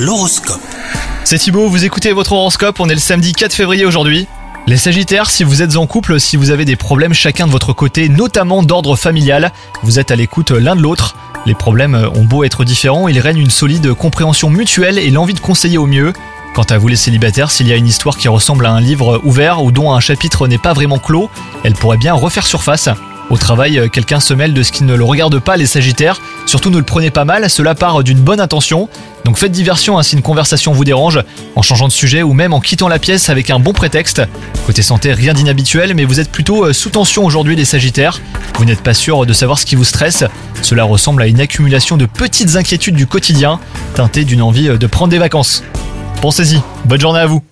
L'horoscope. C'est Thibaut, vous écoutez votre horoscope, on est le samedi 4 février aujourd'hui. Les Sagittaires, si vous êtes en couple, si vous avez des problèmes chacun de votre côté, notamment d'ordre familial, vous êtes à l'écoute l'un de l'autre. Les problèmes ont beau être différents, il règne une solide compréhension mutuelle et l'envie de conseiller au mieux. Quant à vous les célibataires, s'il y a une histoire qui ressemble à un livre ouvert ou dont un chapitre n'est pas vraiment clos, elle pourrait bien refaire surface. Au travail, euh, quelqu'un se mêle de ce qui ne le regarde pas, les Sagittaires. Surtout ne le prenez pas mal, cela part d'une bonne intention. Donc faites diversion hein, si une conversation vous dérange, en changeant de sujet ou même en quittant la pièce avec un bon prétexte. Côté santé, rien d'inhabituel, mais vous êtes plutôt euh, sous tension aujourd'hui, les Sagittaires. Vous n'êtes pas sûr de savoir ce qui vous stresse. Cela ressemble à une accumulation de petites inquiétudes du quotidien, teintées d'une envie euh, de prendre des vacances. Pensez-y, bonne journée à vous